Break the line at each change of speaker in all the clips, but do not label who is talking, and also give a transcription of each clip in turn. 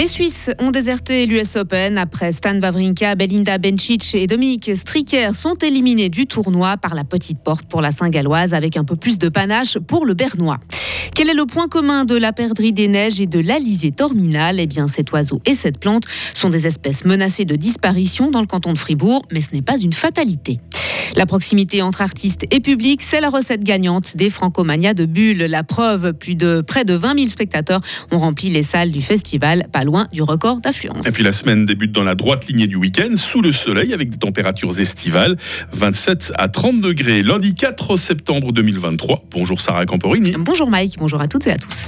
Les Suisses ont déserté l'US Open après Stan Wawrinka, Belinda Bencic et Dominique Stricker sont éliminés du tournoi par la petite porte pour la Saint-Galloise avec un peu plus de panache pour le Bernois. Quel est le point commun de la perdrix des neiges et de l'alizé torminal? Eh bien, cet oiseau et cette plante sont des espèces menacées de disparition dans le canton de Fribourg, mais ce n'est pas une fatalité. La proximité entre artistes et public, c'est la recette gagnante des Francomania de Bulle. La preuve, plus de près de 20 000 spectateurs ont rempli les salles du festival, pas loin du record d'affluence.
Et puis la semaine débute dans la droite lignée du week-end, sous le soleil, avec des températures estivales, 27 à 30 degrés. Lundi 4 septembre 2023. Bonjour Sarah Camporini.
Bonjour Mike, bonjour à toutes et à tous.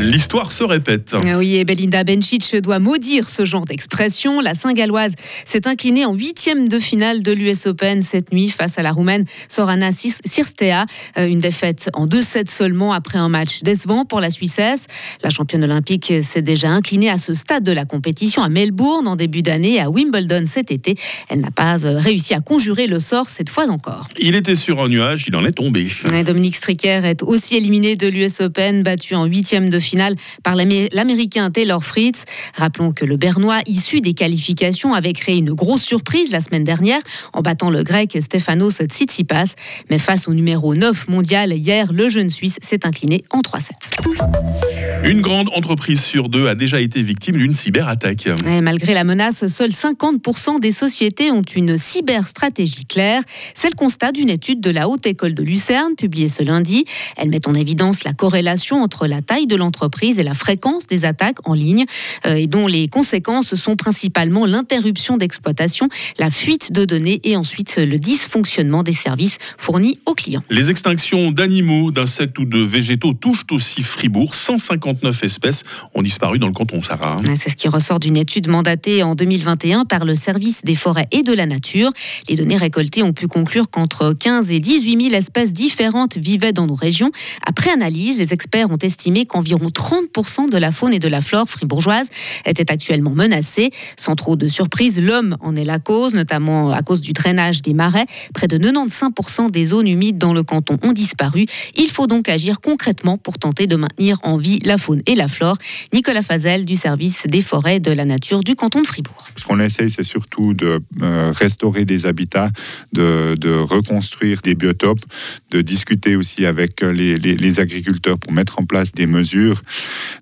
L'histoire se répète.
Ah oui, et Belinda Bencic doit maudire ce genre d'expression. La Saint-Galloise s'est inclinée en huitième de finale de l'US Open cette nuit face à la Roumaine Sorana Sirstea. Euh, une défaite en 2-7 seulement après un match décevant pour la Suissesse. La championne olympique s'est déjà inclinée à ce stade de la compétition à Melbourne en début d'année et à Wimbledon cet été. Elle n'a pas euh, réussi à conjurer le sort cette fois encore.
Il était sur un nuage, il en est tombé.
Dominique Stricker est aussi éliminé de l'US Open, battu en huitième de finale finale par l'Américain Taylor Fritz. Rappelons que le Bernois, issu des qualifications, avait créé une grosse surprise la semaine dernière en battant le Grec Stefanos Tsitsipas. Mais face au numéro 9 mondial, hier, le jeune Suisse s'est incliné en 3-7.
Une grande entreprise sur deux a déjà été victime d'une cyberattaque.
malgré la menace, seuls 50% des sociétés ont une cyberstratégie claire. C'est le constat d'une étude de la Haute École de Lucerne publiée ce lundi. Elle met en évidence la corrélation entre la taille de l'entreprise et la fréquence des attaques en ligne euh, et dont les conséquences sont principalement l'interruption d'exploitation, la fuite de données et ensuite le dysfonctionnement des services fournis aux clients.
Les extinctions d'animaux, d'insectes ou de végétaux touchent aussi Fribourg. 150 59 espèces ont disparu dans le canton Sarah.
C'est ce qui ressort d'une étude mandatée en 2021 par le service des forêts et de la nature. Les données récoltées ont pu conclure qu'entre 15 et 18 000 espèces différentes vivaient dans nos régions. Après analyse, les experts ont estimé qu'environ 30% de la faune et de la flore fribourgeoise étaient actuellement menacées. Sans trop de surprise, l'homme en est la cause, notamment à cause du drainage des marais. Près de 95% des zones humides dans le canton ont disparu. Il faut donc agir concrètement pour tenter de maintenir en vie la faune et la flore. Nicolas Fazel du service des forêts de la nature du canton de Fribourg.
Ce qu'on essaye, c'est surtout de euh, restaurer des habitats, de, reconstruire des biotopes, de discuter aussi avec les, agriculteurs pour mettre en place des mesures.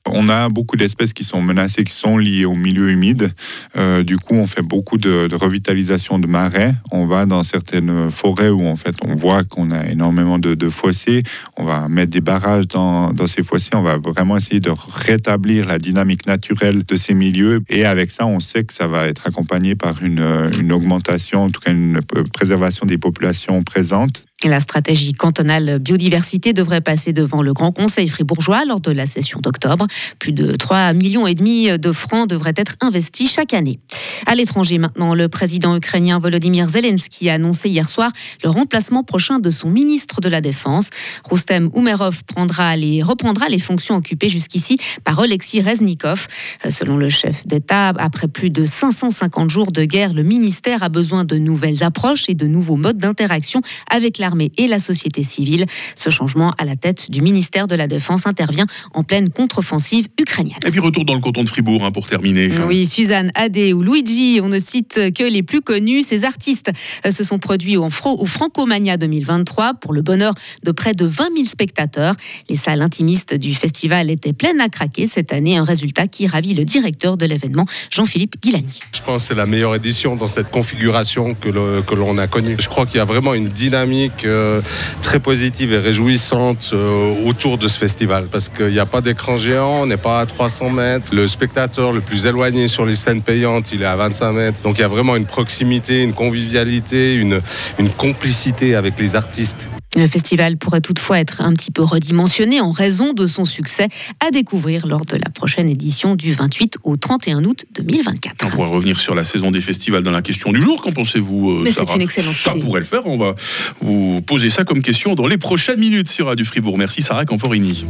On a beaucoup d'espèces qui sont menacées, qui sont liées au milieu humide. Euh, du coup, on fait beaucoup de, revitalisation de marais. On va dans certaines forêts où en fait on voit qu'on a énormément de, fossés. On va mettre des barrages dans, dans ces fossés. On va vraiment de rétablir la dynamique naturelle de ces milieux. Et avec ça, on sait que ça va être accompagné par une, une augmentation, en tout cas une préservation des populations présentes.
La stratégie cantonale biodiversité devrait passer devant le Grand Conseil fribourgeois lors de la session d'octobre. Plus de 3 millions et demi de francs devraient être investis chaque année. À l'étranger maintenant, le président ukrainien Volodymyr Zelensky a annoncé hier soir le remplacement prochain de son ministre de la Défense. Rustem Umerov prendra les, reprendra les fonctions occupées jusqu'ici par Oleksiy Reznikov. Selon le chef d'État, après plus de 550 jours de guerre, le ministère a besoin de nouvelles approches et de nouveaux modes d'interaction avec l'armée et la société civile. Ce changement à la tête du ministère de la Défense intervient en pleine contre-offensive ukrainienne.
Et puis retour dans le canton de Fribourg hein, pour terminer.
Oui, Suzanne, Adé ou Luigi, on ne cite que les plus connus. Ces artistes euh, se sont produits au, au Francomania 2023 pour le bonheur de près de 20 000 spectateurs. Les salles intimistes du festival étaient pleines à craquer cette année, un résultat qui ravit le directeur de l'événement, Jean-Philippe Guilani.
Je pense que c'est la meilleure édition dans cette configuration que l'on a connue. Je crois qu'il y a vraiment une dynamique euh, très positive et réjouissante euh, autour de ce festival parce qu'il n'y a pas d'écran géant, on n'est pas à 300 mètres. Le spectateur le plus éloigné sur les scènes payantes, il est à 25 mètres. Donc il y a vraiment une proximité, une convivialité, une, une complicité avec les artistes.
Le festival pourrait toutefois être un petit peu redimensionné en raison de son succès à découvrir lors de la prochaine édition du 28 au 31 août 2024.
On pourrait revenir sur la saison des festivals dans la question du jour. Qu'en pensez-vous
euh, C'est une excellente
Ça pourrait le faire. On va vous poser ça comme question dans les prochaines minutes sur Radio Fribourg. Merci Sarah Camporini.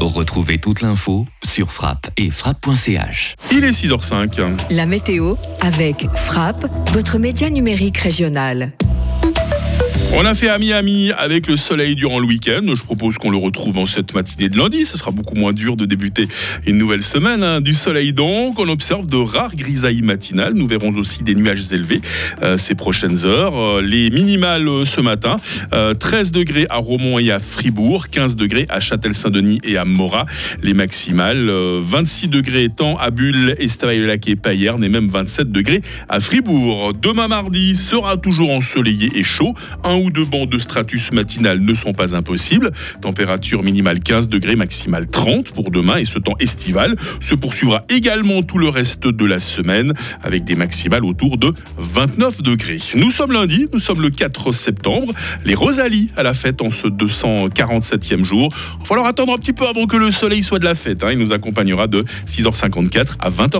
Retrouvez toute l'info sur frappe et frappe.ch.
Il est 6h05.
La météo avec Frappe, votre média numérique régional.
On a fait à Miami avec le soleil durant le week-end. Je propose qu'on le retrouve en cette matinée de lundi. Ce sera beaucoup moins dur de débuter une nouvelle semaine. hein. Du soleil donc, on observe de rares grisailles matinales. Nous verrons aussi des nuages élevés euh, ces prochaines heures. Euh, les minimales euh, ce matin, euh, 13 degrés à Romont et à Fribourg, 15 degrés à Châtel-Saint-Denis et à Morat. Les maximales, euh, 26 degrés tant à Bulle, Estavayer-le-Lac et Payerne et même 27 degrés à Fribourg. Demain mardi sera toujours ensoleillé et chaud. Ou deux bancs de stratus matinal ne sont pas impossibles. Température minimale 15 degrés, maximale 30 pour demain et ce temps estival se poursuivra également tout le reste de la semaine avec des maximales autour de 29 degrés. Nous sommes lundi, nous sommes le 4 septembre. Les Rosalie à la fête en ce 247e jour. Il va falloir attendre un petit peu avant que le soleil soit de la fête. hein. Il nous accompagnera de 6h54 à 20h.